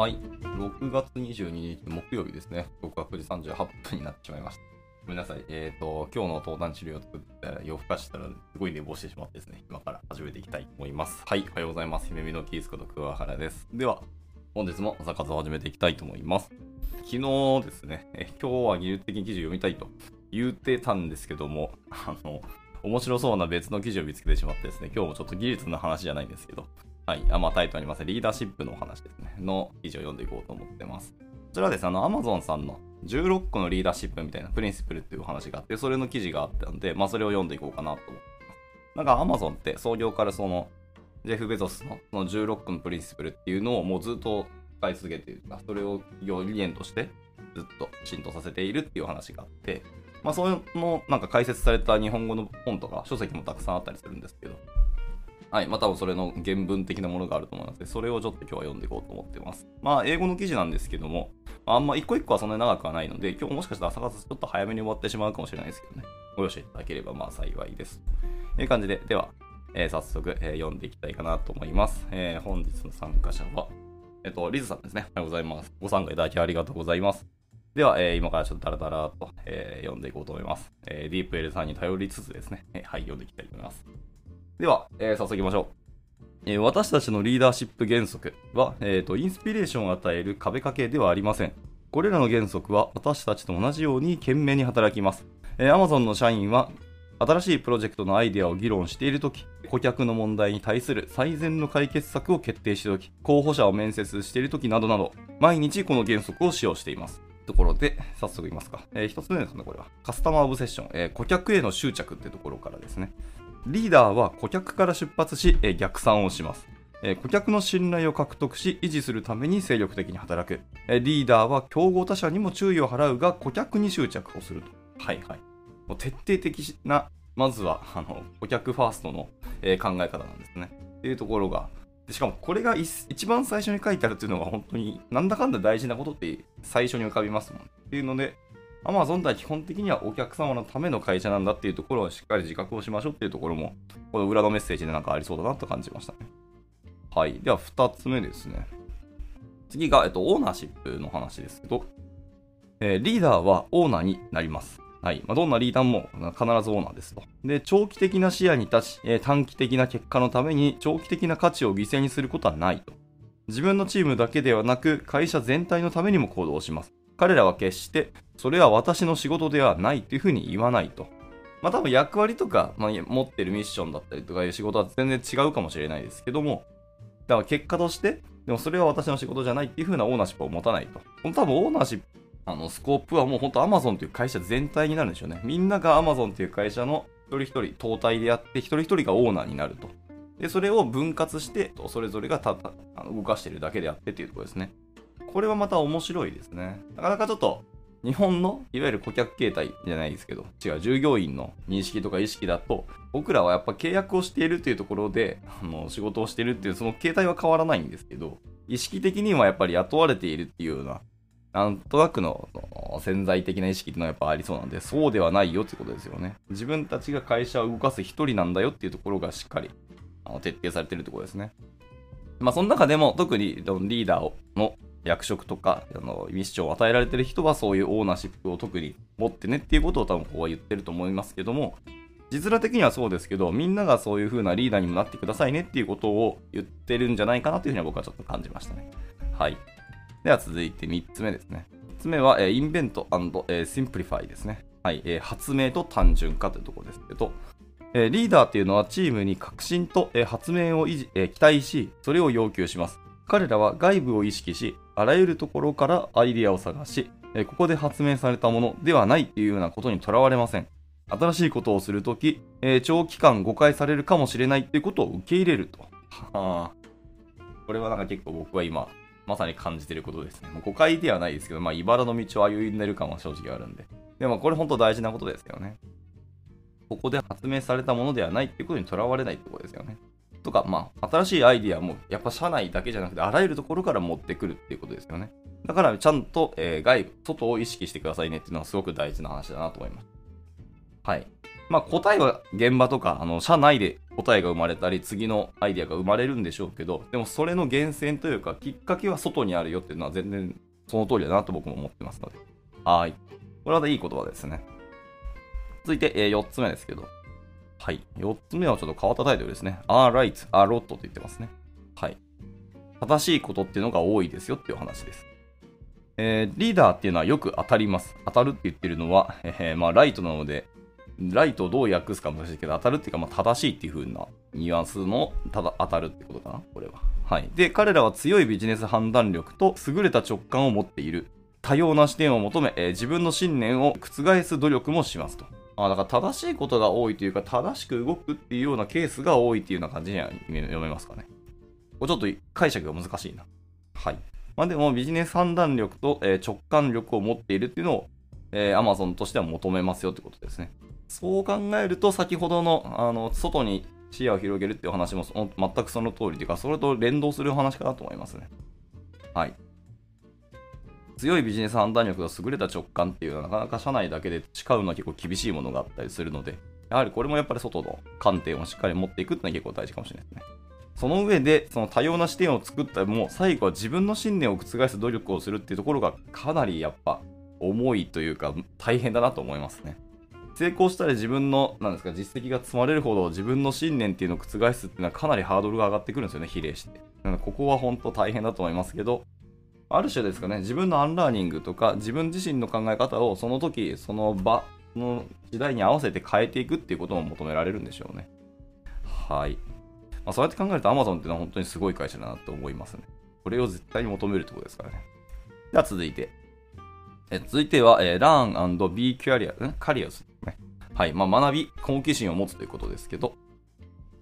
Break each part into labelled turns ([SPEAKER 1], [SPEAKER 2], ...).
[SPEAKER 1] はい。6月22日木曜日ですね。僕は9時38分になってしまいました。ごめんなさい。えっ、と、今日の登壇治療を作って夜更かしたらすごい寝坊してしまってですね、今から始めていきたいと思います。はい。おはようございます。姫美のキースこと桑原です。では、本日も朝活を始めていきたいと思います。昨日ですね、え今日は技術的に記事を読みたいと言ってたんですけども、あの、面白そうな別の記事を見つけてしまってですね、今日もちょっと技術の話じゃないんですけど、はい、あまあ、タイトルありますリーダーシップのお話ですね、の記事を読んでいこうと思ってます。こちらはですね、あの、Amazon さんの16個のリーダーシップみたいなプリンシプルっていう話があって、それの記事があったので、まあ、それを読んでいこうかなと思ってます。なんか Amazon って創業からその、ジェフ・ベゾスのその16個のプリンシプルっていうのをもうずっと使い続けている、それを理念としてずっと浸透させているっていう話があって、まあ、そのなんか解説された日本語の本とか書籍もたくさんあったりするんですけど、はい、まあ多分それの原文的なものがあると思いますので、それをちょっと今日は読んでいこうと思ってます。まあ、英語の記事なんですけども、あんま一個一個はそんなに長くはないので、今日もしかしたら朝活ちょっと早めに終わってしまうかもしれないですけどね、ご容赦いただければまあ幸いです。という感じで、では、えー早速、えー読んでいきたいかなと思います。えー本日の参加者は、えっと、リズさんですね。おはようございます。ご参加いただきありがとうございます。では、えー今からちょっとダラダラと、えー読んでいこうと思います。えーディープ L さんに頼りつつですね、えーはい、読んでいきたいと思います。では、えー早速行きましょう。えー私たちのリーダーシップ原則は、えーと、インスピレーションを与える壁掛けではありません。これらの原則は私たちと同じように懸命に働きます。えー Amazon の社員は新しいプロジェクトのアイデアを議論しているとき、顧客の問題に対する最善の解決策を決定しているとき、候補者を面接しているときなどなど、毎日この原則を使用しています。ところで、早速言いますか。えー一つ目ですね、これは。カスタマーオブセッション、えー顧客への執着ってところからですね。リーダーは顧客から出発し、えー逆算をします。えー顧客の信頼を獲得し、維持するために精力的に働く。えーリーダーは競合他社にも注意を払うが、顧客に執着をすると。はいはい。もう徹底的な、まずは、あの、顧客ファーストの、えー考え方なんですね。っていうところが、でしかもこれが一一番最初に書いてあるっていうのが本当になんだかんだ大事なことって最初に浮かびますもん。っていうので、Amazon は基本的にはお客様のための会社なんだっていうところをしっかり自覚をしましょうっていうところも、この裏のメッセージでなんかありそうだなと感じましたね。はい。では2つ目ですね。次が、えっと、オーナーシップの話ですけど、えーリーダーはオーナーになります。はい。まあ、どんなリーダーも必ずオーナーですと。で、長期的な視野に立ち、えー短期的な結果のために長期的な価値を犠牲にすることはないと。自分のチームだけではなく、会社全体のためにも行動します。彼らは決して、それは私の仕事ではないというふうに言わないと。まあ多分役割とか、まあ、持ってるミッションだったりとかいう仕事は全然違うかもしれないですけども、だから結果として、でもそれは私の仕事じゃないっていう風なオーナーシップを持たないと。この多分オーナーシップ、あの、スコープはもう本当 Amazon という会社全体になるんでしょうね。みんなが Amazon という会社の一人一人、統体でやって、一人一人がオーナーになると。で、それを分割して、それぞれがただあの動かしてるだけであってっていうところですね。これはまた面白いですね。なかなかちょっと、日本のいわゆる顧客形態じゃないですけど、違う、従業員の認識とか意識だと、僕らはやっぱ契約をしているというところで、あの仕事をしているっていう、その形態は変わらないんですけど、意識的にはやっぱり雇われているっていうような、なんとなくの潜在的な意識っていうのはやっぱありそうなんで、そうではないよってことですよね。自分たちが会社を動かす一人なんだよっていうところがしっかりあの徹底されてるところですね。まあ、その中でも特にリーダーの役職とかあのミッションを与えられてる人はそういうオーナーシップを特に持ってねっていうことを多分ここは言ってると思いますけども、字面的にはそうですけど、みんながそういう風なリーダーにもなってくださいねっていうことを言ってるんじゃないかなというふうには僕はちょっと感じましたね。はい。では続いて3つ目ですね。3つ目は、えー Invent Simplify ですね。はい、えー発明と単純化というところですけど、えリーダーっていうのはチームに革新と、え発明を維持、え期待し、それを要求します。彼らは外部を意識し、あらゆるところからアイデアを探し、えここで発明されたものではないっていうようなことにとらわれません。新しいことをするとき、えー長期間誤解されるかもしれないっていうことを受け入れると。はあこれはなんか結構僕は今、まさに感じてることですね。もう誤解ではないですけど、まあ、茨の道を歩んでる感は正直あるんで。でもこれ本当大事なことですよね。ここで発明されたものではないっていうことにとらわれないってことですよね。とか、まあ、新しいアイディアも、やっぱ社内だけじゃなくて、あらゆるところから持ってくるっていうことですよね。だから、ちゃんと、えー外部、外を意識してくださいねっていうのはすごく大事な話だなと思います。はい。まあ、答えは現場とか、あの、社内で答えが生まれたり、次のアイデアが生まれるんでしょうけど、でもそれの源泉というか、きっかけは外にあるよっていうのは全然その通りだなと僕も思ってますので。はい。これはいい言葉ですね。続いて、えー、4つ目ですけど。はい。4つ目はちょっと変わったタイトルですね。are right, a lot と言ってますね。はい。正しいことっていうのが多いですよっていう話です。えー、リーダーっていうのはよく当たります。当たるって言ってるのは、えー、まあ、ライトなので、ライトをどう訳すか難しいけど、当たるっていうか、まあ、正しいっていう風なニュアンスのただ当たるってことかな、これは。はい。で、彼らは強いビジネス判断力と優れた直感を持っている。多様な視点を求め、えー、自分の信念を覆す努力もしますと。あだから正しいことが多いというか、正しく動くっていうようなケースが多いっていうような感じには読めますかね。これちょっと解釈が難しいな。はい。まあ、でもビジネス判断力と、え、直感力を持っているっていうのを、えー、Amazon としては求めますよってことですね。そう考えると、先ほどのあの外に視野を広げるっていう話も全くその通りというか、それと連動する話かなと思いますね。はい。強いビジネス判断力が優れた直感っていうのはなかなか社内だけで誓うのは結構厳しいものがあったりするので、やはりこれもやっぱり外の観点をしっかり持っていくっていうのは結構大事かもしれないですね。その上で、その多様な視点を作ったも、最後は自分の信念を覆す努力をするっていうところがかなりやっぱ重いというか大変だなと思いますね。成功したら自分の、なんですか、実績が積まれるほど自分の信念っていうのを覆すっていうのはかなりハードルが上がってくるんですよね、比例して。なのでここは本当大変だと思いますけど、ある種ですかね、自分のアンラーニングとか、自分自身の考え方をその時、その場の時代に合わせて変えていくっていうことも求められるんでしょうね。はい。まあ、そうやって考えると Amazon っていうのは本当にすごい会社だなと思いますね。これを絶対に求めるってことですからね。では続いて。え続いては、えー、Learn and Be Curious, Curious、ね。はい。まあ、学び、好奇心を持つということですけど、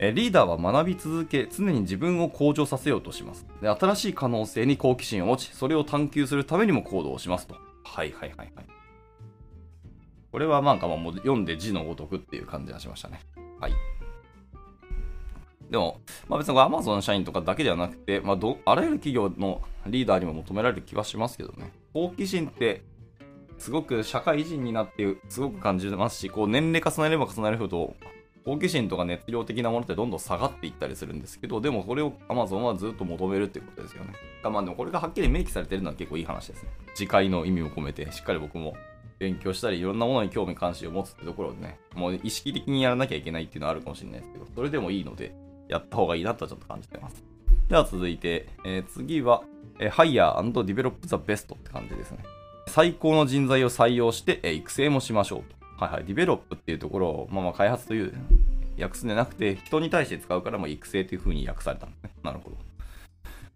[SPEAKER 1] えリーダーは学び続け、常に自分を向上させようとしますで。新しい可能性に好奇心を持ち、それを探求するためにも行動をしますと。はいはいはいはい。これはなんかもう読んで字のごとくっていう感じがしましたね。はい。でも、まあ、別に Amazon 社員とかだけではなくて、まあ、どあらゆる企業のリーダーにも求められる気はしますけどね。好奇心ってすごく社会人になってすごく感じますし、こう年齢重ねれば重ねるほど好奇心とか熱量的なものってどんどん下がっていったりするんですけど、でもこれを Amazon はずっと求めるってことですよね。まあでもこれがはっきり明記されてるのは結構いい話ですね。次回の意味を込めて、しっかり僕も勉強したり、いろんなものに興味関心を持つってところでね、もう意識的にやらなきゃいけないっていうのはあるかもしれないですけど、それでもいいので、やった方がいいなとはちょっと感じてます。では続いて、えー、次は、えー、Hire and Develop the Best って感じですね。最高の人材を採用して、えー、育成もしましょうと。はいはい、ディベロップっていうところを、まあまあ開発という訳すんじゃなくて、人に対して使うから、まあ、育成という風に訳されたんですね。なるほど。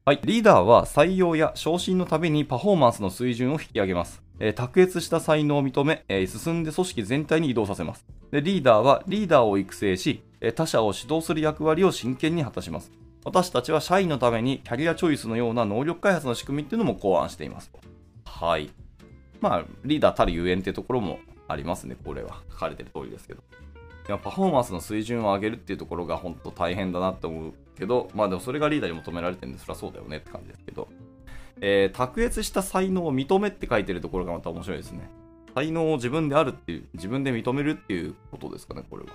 [SPEAKER 1] はい。リーダーは採用や昇進のためにパフォーマンスの水準を引き上げます。えー、卓越した才能を認め、えー、進んで組織全体に移動させます。でリーダーはリーダーを育成し、えー、他者を指導する役割を真剣に果たします。私たちは社員のためにキャリアチョイスのような能力開発の仕組みっていうのも考案しています。はい。まあ、リーダーたるゆえんっていうところもありますね、これは。書かれてる通りですけど。やパフォーマンスの水準を上げるっていうところが本当大変だなって思うけど、まあでもそれがリーダーに求められてるんで、そりゃそうだよねって感じですけど、えー、卓越した才能を認めって書いてるところがまた面白いですね。才能を自分であるっていう、自分で認めるっていうことですかね、これは。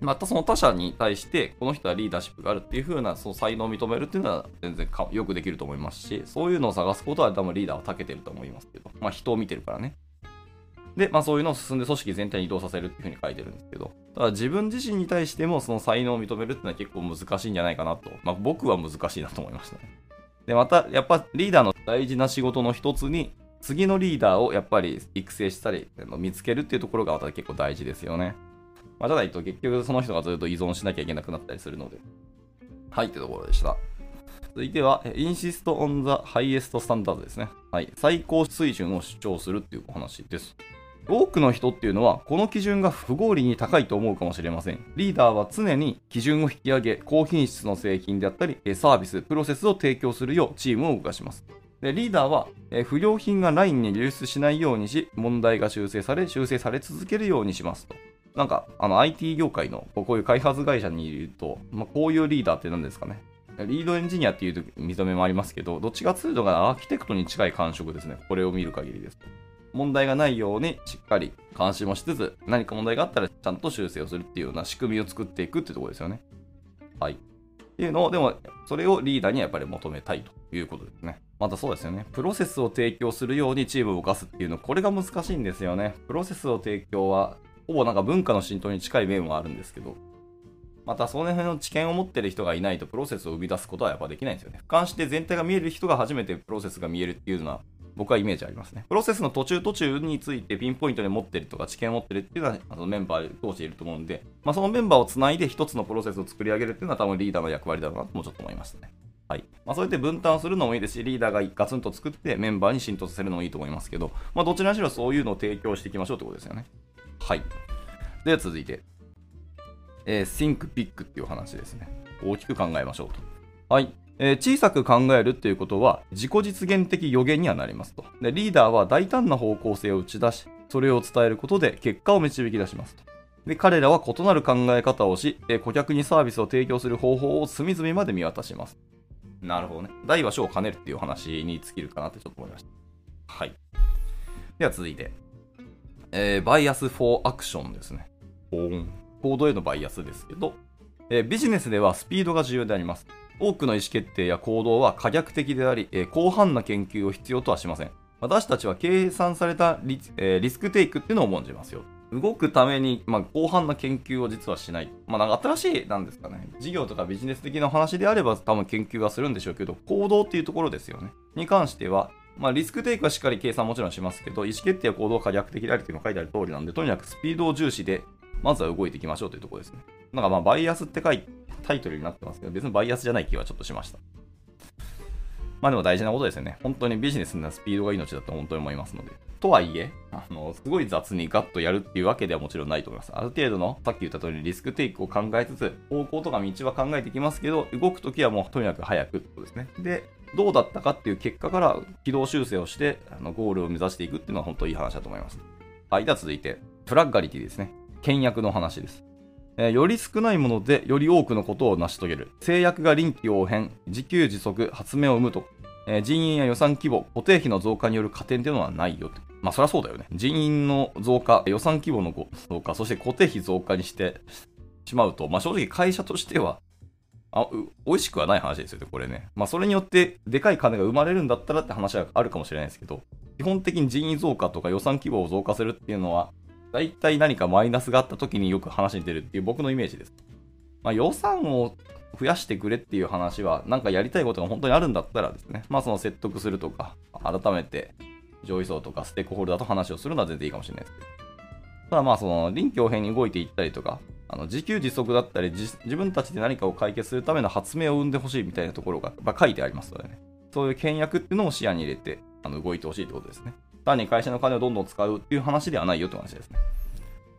[SPEAKER 1] またその他者に対して、この人はリーダーシップがあるっていう風な、その才能を認めるっていうのは全然よくできると思いますし、そういうのを探すことは多分リーダーは長けてると思いますけど、まあ人を見てるからね。で、まあそういうのを進んで組織全体に移動させるっていうふうに書いてるんですけど、ただ自分自身に対してもその才能を認めるっていうのは結構難しいんじゃないかなと、まあ僕は難しいなと思いましたね。で、またやっぱリーダーの大事な仕事の一つに、次のリーダーをやっぱり育成したり、見つけるっていうところがまた結構大事ですよね。まあ、ただと結局その人がずっと依存しなきゃいけなくなったりするので。はい、ってところでした。続いては、インシストオンザハイエストスタンダードですね。はい。最高水準を主張するっていうお話です。多くの人っていうのはこの基準が不合理に高いと思うかもしれません。リーダーは常に基準を引き上げ、高品質の製品であったり、サービス、プロセスを提供するようチームを動かします。でリーダーは、え不良品がラインに流出しないようにし、問題が修正され、修正され続けるようにしますと。なんか、あの IT 業界のこういう開発会社にいると、まあ、こういうリーダーって何ですかね。リードエンジニアっていう認めもありますけど、どっちかというとアーキテクトに近い感触ですね。これを見る限りですと。問題がないようにしっかり監視もしつつ、何か問題があったらちゃんと修正をするっていうような仕組みを作っていくってところですよね。はい。っていうのを、でも、それをリーダーにはやっぱり求めたいということですね。またそうですよね。プロセスを提供するようにチームを動かすっていうの、これが難しいんですよね。プロセスを提供は、ほぼなんか文化の浸透に近い面はあるんですけど、またその辺の知見を持ってる人がいないとプロセスを生み出すことはやっぱできないんですよね。俯瞰して全体が見える人が初めてプロセスが見えるっていうのは僕はイメージありますね。プロセスの途中途中についてピンポイントで持ってるとか知見を持ってるっていうのはあのメンバー通していると思うんで、まあ、そのメンバーをつないで一つのプロセスを作り上げるっていうのは多分リーダーの役割だろうなともちょっと思いましたね。はい。まあ、そうやって分担するのもいいですし、リーダーがガツンと作ってメンバーに浸透させるのもいいと思いますけど、まあ、どちらにしろそういうのを提供していきましょうってことですよね。はい。では続いて、えー、Think Big っていう話ですね。大きく考えましょうと。はい。えー、小さく考えるっていうことは自己実現的予言にはなりますとで。リーダーは大胆な方向性を打ち出し、それを伝えることで結果を導き出しますと。で彼らは異なる考え方をし、えー、顧客にサービスを提供する方法を隅々まで見渡します。なるほどね。大は小を兼ねるっていう話に尽きるかなってちょっと思いました。はい。では続いて、えー、 Bias for Action ですね。行動へのバイアスですけど、えー、ビジネスではスピードが重要であります。多くの意思決定や行動は可逆的であり、えー、広範な研究を必要とはしません。私たちは計算されたリ,、えー、リスクテイクっていうのを重んじますよ。動くために、まあ、広範な研究を実はしない。まあ、なんか新しい、なんですかね。事業とかビジネス的な話であれば多分研究はするんでしょうけど、行動っていうところですよね。に関しては、まあ、リスクテイクはしっかり計算もちろんしますけど、意思決定や行動が可逆的であるっていうのが書いてある通りなんで、とにかくスピードを重視で、まずは動いていきましょうというところですね。なんかまあ、バイアスって書いて、タイトルになってますけど、別にバイアスじゃない気はちょっとしました。まあでも大事なことですよね。本当にビジネスなスピードが命だと本当に思いますので。とはいえ、あの、すごい雑にガッとやるっていうわけではもちろんないと思います。ある程度の、さっき言った通りリスクテイクを考えつつ、方向とか道は考えてきますけど、動くときはもうとにかく早くってことですね。で、どうだったかっていう結果から軌道修正をして、あのゴールを目指していくっていうのは本当にいい話だと思います。はい、では続いて、プラッガリティですね。倹約の話です。えー、より少ないものでより多くのことを成し遂げる。制約が臨機応変、自給自足、発明を生むと。えー、人員や予算規模、固定費の増加による加点というのはないよとまあそりゃそうだよね。人員の増加、予算規模の増加、そして固定費増加にしてしまうと、まあ正直会社としては、あ美味しくはない話ですよね、これね。まあそれによってでかい金が生まれるんだったらって話はあるかもしれないですけど、基本的に人員増加とか予算規模を増加するっていうのは、大体何かマイナスがあった時によく話に出るっていう僕のイメージです。まあ、予算を増やしてくれっていう話は、なんかやりたいことが本当にあるんだったらですね、まあその説得するとか、改めて上位層とかステークホルダーと話をするのは全然いいかもしれないですけど。ただまあその臨機応変に動いていったりとか、あの自給自足だったり自分たちで何かを解決するための発明を生んでほしいみたいなところが書いてありますのでね。そういう倹約っていうのも視野に入れてあの動いてほしいってことですね。単に会社の金をどんどん使うっていう話ではないよって話ですね。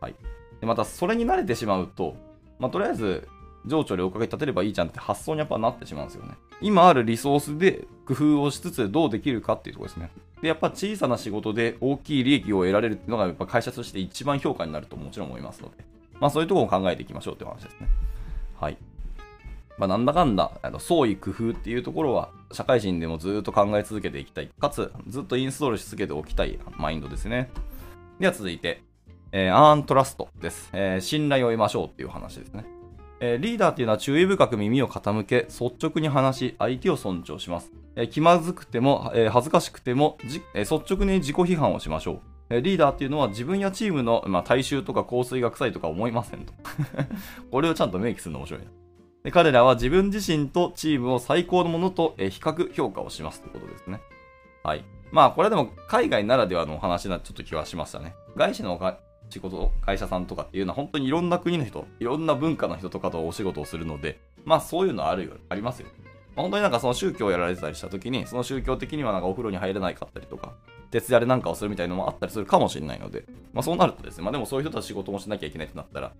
[SPEAKER 1] はい。でまた、それに慣れてしまうと、まあ、とりあえず、情緒でおかげ立てればいいじゃんって発想にやっぱなってしまうんですよね。今あるリソースで工夫をしつつどうできるかっていうところですね。で、やっぱ小さな仕事で大きい利益を得られるっていうのがやっぱ会社として一番評価になるともちろん思いますので、まあそういうところを考えていきましょうっていう話ですね。はい。まあ、なんだかんだ、あの創意工夫っていうところは、社会人でもずっと考え続けていきたい。かつ、ずっとインストールし続けておきたいマインドですね。では続いて、えー、アーントラストです、えー、信頼を得ましょうっていう話ですね。えー、リーダーっていうのは注意深く耳を傾け、率直に話し、相手を尊重します。え気まずくても、え恥ずかしくても、え率直に自己批判をしましょう。えリーダーっていうのは自分やチームの、まあ、大衆とか香水が臭いとか思いませんと。これをちゃんと明記するの面白いな。で彼らは自分自身とチームを最高のものと、比較評価をしますということですね。はい。まあ、これはでも海外ならではのお話なちょっと気はしましたね。外資の仕事、会社さんとかっていうのは本当にいろんな国の人、いろんな文化の人とかとお仕事をするので、まあそういうのあるよ、ありますよ。本当になんかその宗教をやられてたりした時に、その宗教的にはなんかお風呂に入れないかったりとか、徹夜でなんかをするみたいなのもあったりするかもしれないので、まあそうなるとですね、まあでもそういう人たち仕事もしなきゃいけないってなったら、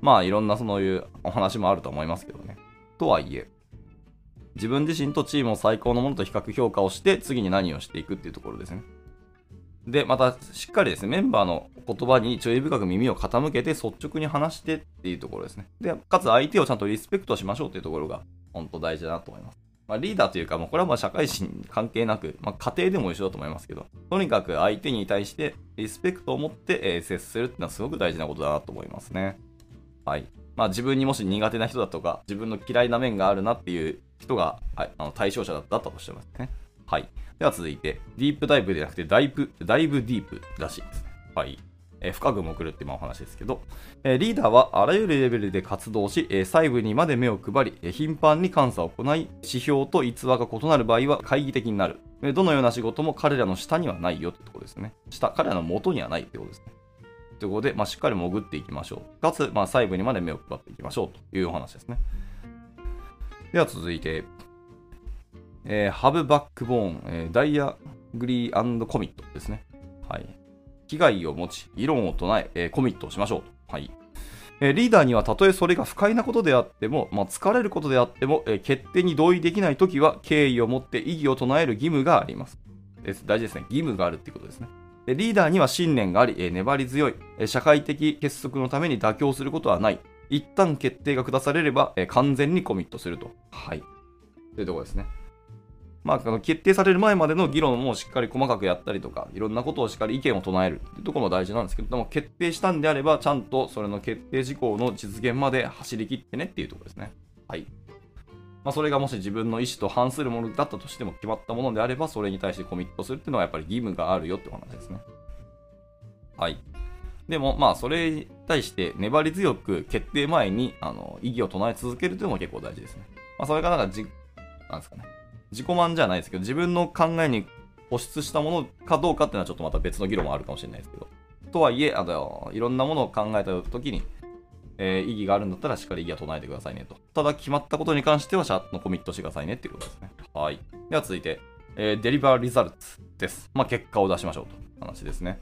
[SPEAKER 1] まあいろんなそういうお話もあると思いますけどね。とはいえ、自分自身とチームを最高のものと比較評価をして、次に何をしていくっていうところですね。で、また、しっかりですね、メンバーの言葉に注意深く耳を傾けて率直に話してっていうところですね。で、かつ相手をちゃんとリスペクトしましょうっていうところが、本当大事だなと思います。まあ、リーダーというか、もうこれはまあ社会人関係なく、まあ、家庭でも一緒だと思いますけど、とにかく相手に対してリスペクトを持って、え、接するっていうのはすごく大事なことだなと思いますね。はい。まあ自分にもし苦手な人だとか、自分の嫌いな面があるなっていう人が、はい、あの対象者だったとしてますね。はい。では続いて、ディープダイブではなくて、ダイブ、ダイブディープらしいですね。はい。えー、深く潜るっていうお話ですけど、えー、リーダーはあらゆるレベルで活動し、えー、細部にまで目を配り、えー、頻繁に監査を行い、指標と逸話が異なる場合は懐疑的になる。どのような仕事も彼らの下にはないよってところですね。下、彼らの元にはないってことですね。ということで、まあ、しっかり潜っていきましょう。かつ、まあ、細部にまで目を配っていきましょうというお話ですね。では続いて、えー、ハブバックボーン、えー、ダイアグリーコミットですね。はい。危害を持ち、議論を唱ええー、コミットをしましょうと。はい。え、リーダーにはたとえそれが不快なことであっても、まあ、疲れることであっても、えー、決定に同意できないときは敬意を持って異議を唱える義務があります。大事ですね。義務があるっていうことですね。リーダーには信念があり、粘り強い、社会的結束のために妥協することはない。一旦決定が下されれば、完全にコミットすると。はい。というところですね。まあ、あの決定される前までの議論もしっかり細かくやったりとか、いろんなことをしっかり意見を唱えるっていうところも大事なんですけども、決定したんであれば、ちゃんとそれの決定事項の実現まで走り切ってねっていうところですね。はい。まあ、それがもし自分の意思と反するものだったとしても決まったものであれば、それに対してコミットするっていうのはやっぱり義務があるよってお話ですね。はい。でも、まあ、それに対して粘り強く決定前にあの意義を唱え続けるというのも結構大事ですね。まあ、それがなんかじ、なんですかね。自己満じゃないですけど、自分の考えに固執したものかどうかっていうのはちょっとまた別の議論もあるかもしれないですけど。とはいえ、あのいろんなものを考えたときに、えー、意義があるんだったらしっかり意義は唱えてくださいねと。ただ決まったことに関してはシャットのコミットしてくださいねっていうことですね。はい。では続いて、えー、デリバーリザルツです。まあ、結果を出しましょうと話ですね。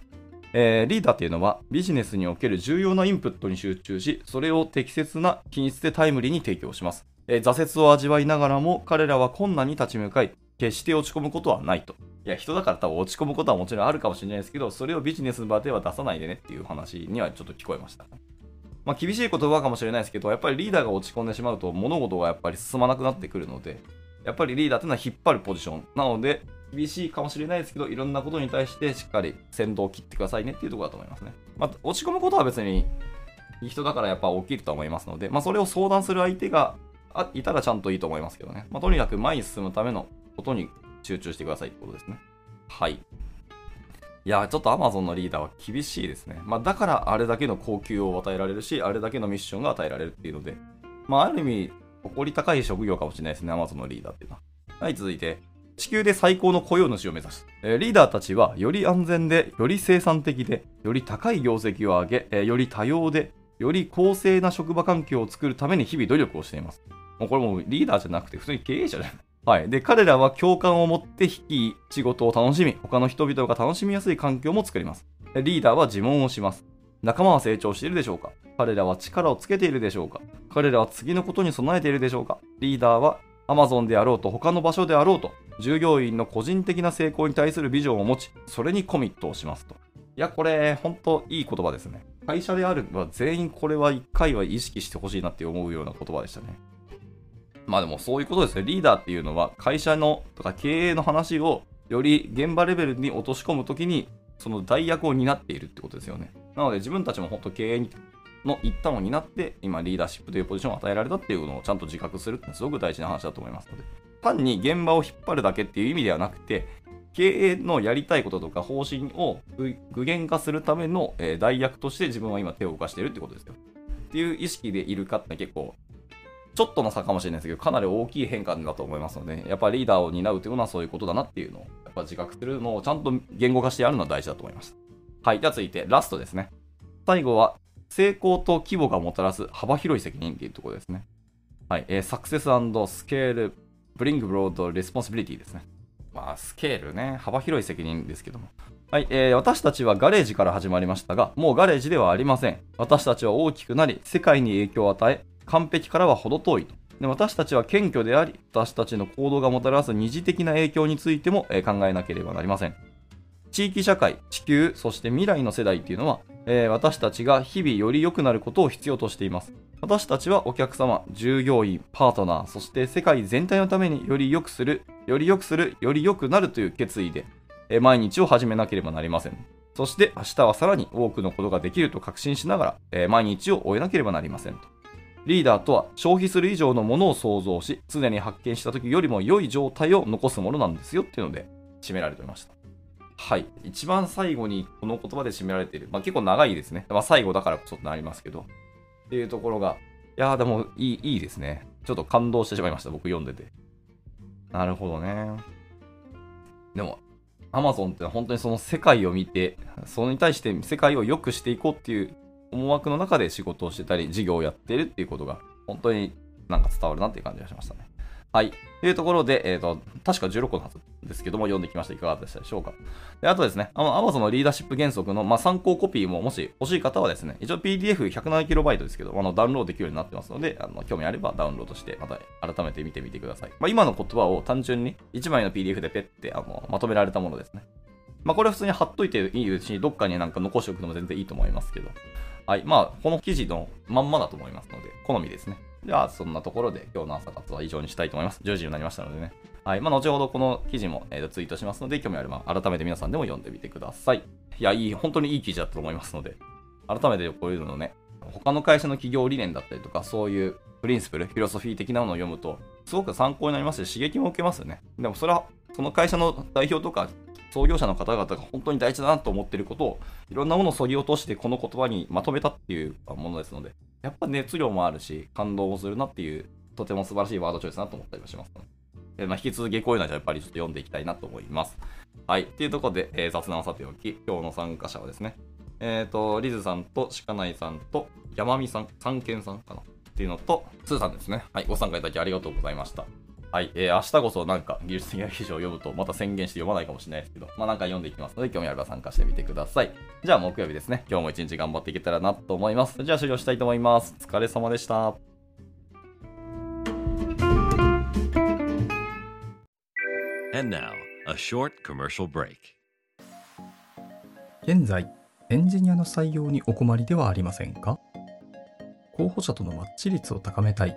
[SPEAKER 1] えー、リーダーっていうのはビジネスにおける重要なインプットに集中し、それを適切な品質でタイムリーに提供します。えー、挫折を味わいながらも彼らは困難に立ち向かい、決して落ち込むことはないと。いや、人だから多分落ち込むことはもちろんあるかもしれないですけど、それをビジネスの場では出さないでねっていう話にはちょっと聞こえました。まあ、厳しい言葉かもしれないですけど、やっぱりリーダーが落ち込んでしまうと物事がやっぱり進まなくなってくるので、やっぱりリーダーっていうのは引っ張るポジションなので、厳しいかもしれないですけど、いろんなことに対してしっかり先導を切ってくださいねっていうところだと思いますね。まあ、落ち込むことは別にいい人だからやっぱ起きると思いますので、まあ、それを相談する相手がいたらちゃんといいと思いますけどね。まあ、とにかく前に進むためのことに集中してくださいってことですね。はい。いや、ちょっと Amazon のリーダーは厳しいですね。まあ、だからあれだけの高級を与えられるし、あれだけのミッションが与えられるっていうので、まあ、ある意味、誇り高い職業かもしれないですね、Amazon のリーダーっていうのは。はい、続いて、地球で最高の雇用主を目指す。えー、リーダーたちは、より安全で、より生産的で、より高い業績を上げ、えー、より多様で、より公正な職場環境を作るために日々努力をしています。もうこれもうリーダーじゃなくて、普通に経営者じゃない。はい。で、彼らは共感を持って引き、仕事を楽しみ、他の人々が楽しみやすい環境も作ります。リーダーは自問をします。仲間は成長しているでしょうか？彼らは力をつけているでしょうか？彼らは次のことに備えているでしょうか？リーダーは Amazon であろうと他の場所であろうと従業員の個人的な成功に対するビジョンを持ちそれにコミットをしますといやこれ本当いい言葉ですね会社であるは全員これは1回は意識してほしいなって思うような言葉でしたねまあでもそういうことですね。リーダーっていうのは会社のとか経営の話をより現場レベルに落とし込むときにその代役を担っているってことですよね。なので自分たちも本当経営の一端を担って今リーダーシップというポジションを与えられたっていうのをちゃんと自覚するってすごく大事な話だと思いますので。単に現場を引っ張るだけっていう意味ではなくて、経営のやりたいこととか方針を具現化するための代役として自分は今手を動かしているってことですよ。っていう意識でいるかって結構ちょっとの差かもしれないですけど、かなり大きい変化だと思いますので、やっぱりリーダーを担うというのはそういうことだなっていうのを、やっぱ自覚するのをちゃんと言語化してやるのは大事だと思います。はい。では続いて、ラストですね。最後は、成功と規模がもたらす幅広い責任っていうところですね。はい。えー、 Success Scale、Bring Broad、Responsibility ですね。まあ、スケールね、幅広い責任ですけども。はい、えー、私たちはガレージから始まりましたが、もうガレージではありません。私たちは大きくなり、世界に影響を与え、完璧からは程遠いと。で私たちは謙虚であり、私たちの行動がもたらす二次的な影響についても、え考えなければなりません。地域社会、地球、そして未来の世代っていうのは、えー、私たちが日々より良くなることを必要としています。私たちはお客様、従業員、パートナー、そして世界全体のためにより良くする、より良くする、より良くなるという決意で、えー、毎日を始めなければなりません。そして明日はさらに多くのことができると確信しながら、えー、毎日を終えなければなりませんと。リーダーとは消費する以上のものを想像し、常に発見した時よりも良い状態を残すものなんですよっていうので締められておりました。はい。一番最後にこの言葉で締められている。まあ結構長いですね。まあ最後だからこそとなりますけど。っていうところが、いやーでもいい、いいですね。ちょっと感動してしまいました。僕読んでて。なるほどね。でも、アマゾンって本当にその世界を見て、それに対して世界を良くしていこうっていう思惑の中で仕事をしてたり、事業をやってるっていうことが、本当になんか伝わるなっていう感じがしましたね。はい。というところで、えっ、ー、と、確か16個のはずですけども、読んできました。いかがでしたでしょうか。で、あとですね、あの、Amazon のリーダーシップ原則の、まあ、参考コピーももし欲しい方はですね、一応 PDF107KB ですけど、あの、ダウンロードできるようになってますので、あの、興味あればダウンロードして、また改めて見てみてください。まあ、今の言葉を単純に1枚の PDF でペッて、あの、まとめられたものですね。まあ、これは普通に貼っといていいですし、どっかになんか残しておくのも全然いいと思いますけど。はい。まあ、この記事のまんまだと思いますので、好みですね。では、そんなところで今日の朝活は以上にしたいと思います。10時になりましたのでね。はい。まあ、後ほどこの記事も、えー、ツイートしますので、興味あれば改めて皆さんでも読んでみてください。いや、いい、本当にいい記事だったと思いますので、改めてこういうのね、他の会社の企業理念だったりとか、そういうプリンスプル、フィロソフィー的なものを読むと、すごく参考になりますし、刺激も受けますよね。でもそれは、その会社の代表とか創業者の方々が本当に大事だなと思ってることを、いろんなものをそぎ落としてこの言葉にまとめたっていうものですので、やっぱ熱量もあるし、感動もするなっていう、とても素晴らしいワードチョイスだなと思ったりもします、でまあ、引き続きこういうのはやっぱりちょっと読んでいきたいなと思います。はい。っていうところで、えー、雑談をさておき、今日の参加者はですね、えっ、ー、と、リズさんと鹿内さんと山美さん、三軒さんかな？っていうのと、スーさんですね。はい。ご参加いただきありがとうございました。はい。えー、明日こそなんか技術的な記事を読むと、また宣言して読まないかもしれないですけど、まあなんか読んでいきますので、興味あれば参加してみてください。じゃあ木曜日ですね。今日も一日頑張っていけたらなと思います。じゃあ終了したいと思います。お疲れ様でした。
[SPEAKER 2] Now,
[SPEAKER 3] 現在、エンジニアの採用にお困りではありませんか？候補者とのマッチ率を高めたい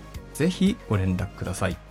[SPEAKER 3] ぜひご連絡ください。